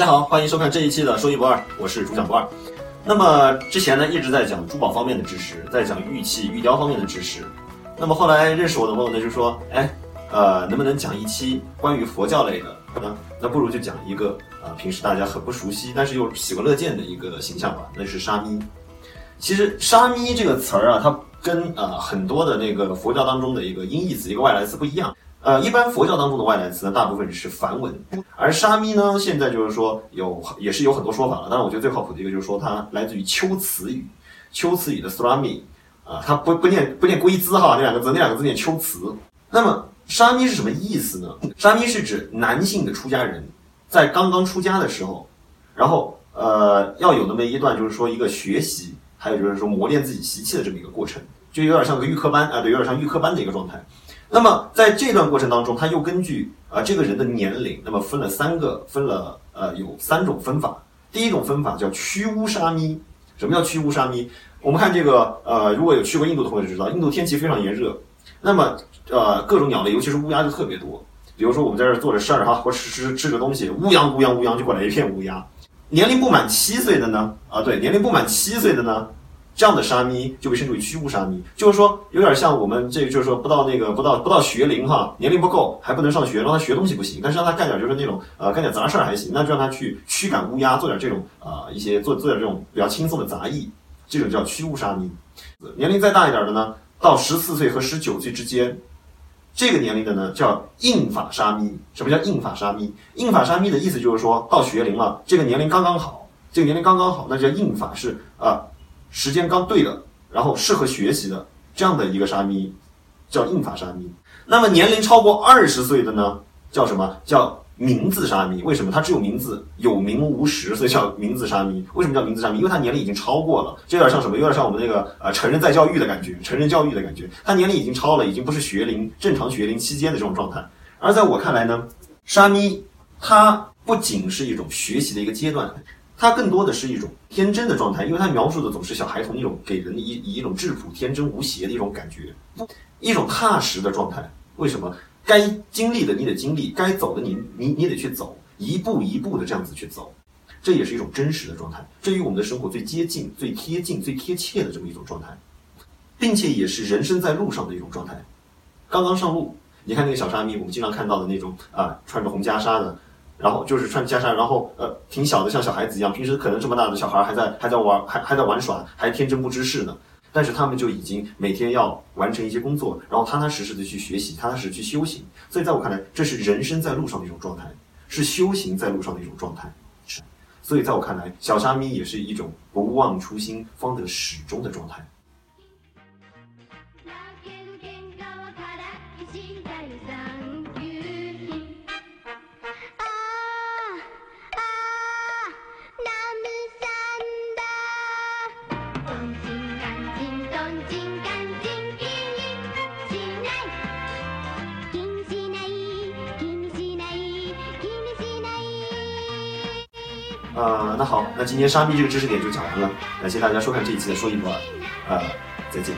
大家好，欢迎收看这一期的说一不二，我是主讲不二。那么之前呢一直在讲珠宝方面的知识，在讲玉器、玉雕方面的知识。那么后来认识我的朋友呢就说，哎，呃，能不能讲一期关于佛教类的？那那不如就讲一个啊，平时大家很不熟悉，但是又喜闻乐见的一个形象吧，那就是沙弥。其实沙弥这个词儿啊，它跟呃很多的那个佛教当中的一个音译词、一个外来词不一样。呃，一般佛教当中的外来词呢，大部分是梵文，而沙弥呢，现在就是说有也是有很多说法了。但是，我觉得最靠谱的一个就是说它来自于秋词语，秋词语的 srami 啊，它不不念不念龟兹哈，那两个字那两个字念秋词。那么沙弥是什么意思呢？沙弥是指男性的出家人在刚刚出家的时候，然后呃要有那么一段就是说一个学习，还有就是说磨练自己习气的这么一个过程，就有点像个预科班啊，对，有点像预科班的一个状态。那么在这段过程当中，他又根据啊这个人的年龄，那么分了三个，分了呃有三种分法。第一种分法叫驱乌沙弥。什么叫驱乌沙弥？我们看这个呃，如果有去过印度的朋友就知道，印度天气非常炎热，那么呃各种鸟类，尤其是乌鸦就特别多。比如说我们在这儿做着事儿哈，或吃吃吃个东西，乌泱乌泱乌泱就过来一片乌鸦。年龄不满七岁的呢，啊对，年龄不满七岁的呢。这样的沙弥就被称之为虚无沙弥，就是说有点像我们这，就是说不到那个不到不到学龄哈，年龄不够还不能上学，让他学东西不行，但是让他干点就是那种呃干点杂事儿还行，那就让他去驱赶乌鸦，做点这种啊一些做做点这种比较轻松的杂役，这种叫虚无沙弥。年龄再大一点的呢，到十四岁和十九岁之间，这个年龄的呢叫硬法沙弥。什么叫硬法沙弥？硬法沙弥的意思就是说到学龄了，这个年龄刚刚好，这个年龄刚刚好，那叫硬法是啊。时间刚对的，然后适合学习的这样的一个沙弥，叫硬法沙弥。那么年龄超过二十岁的呢，叫什么叫名字沙弥？为什么他只有名字，有名无实，所以叫名字沙弥？为什么叫名字沙弥？因为他年龄已经超过了，这有点像什么？有点像我们那个呃成人在教育的感觉，成人教育的感觉。他年龄已经超了，已经不是学龄正常学龄期间的这种状态。而在我看来呢，沙弥它不仅是一种学习的一个阶段。它更多的是一种天真的状态，因为它描述的总是小孩童一种给人以以一种质朴、天真、无邪的一种感觉，一种踏实的状态。为什么？该经历的你得经历，该走的你你你得去走，一步一步的这样子去走，这也是一种真实的状态，这与我们的生活最接近、最贴近、最贴切的这么一种状态，并且也是人生在路上的一种状态。刚刚上路，你看那个小沙弥，我们经常看到的那种啊，穿着红袈裟的。然后就是穿袈裟，然后呃挺小的，像小孩子一样。平时可能这么大的小孩还在还在玩，还还在玩耍，还天真不知事呢。但是他们就已经每天要完成一些工作，然后踏踏实实的去学习，踏踏实实去修行。所以在我看来，这是人生在路上的一种状态，是修行在路上的一种状态。是，所以在我看来，小沙弥也是一种不忘初心，方得始终的状态。呃，那好，那今天沙弥这个知识点就讲完了，感谢大家收看这一期的说一不二，呃，再见。